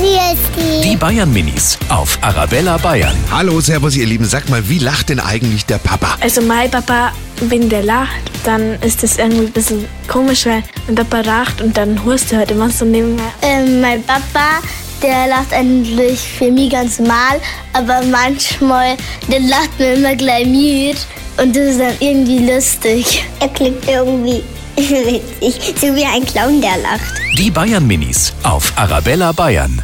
Grüß Die Bayern Minis auf Arabella Bayern. Hallo, Servus, ihr Lieben. Sag mal, wie lacht denn eigentlich der Papa? Also mein Papa, wenn der lacht, dann ist das irgendwie ein bisschen komisch, weil mein Papa lacht und dann hust er halt immer so nebenher. Ähm, mein Papa, der lacht eigentlich für mich ganz normal, aber manchmal, der lacht mir immer gleich mit und das ist dann irgendwie lustig. Er klingt irgendwie witzig, so wie ein Clown, der lacht. Die Bayern Minis auf Arabella Bayern.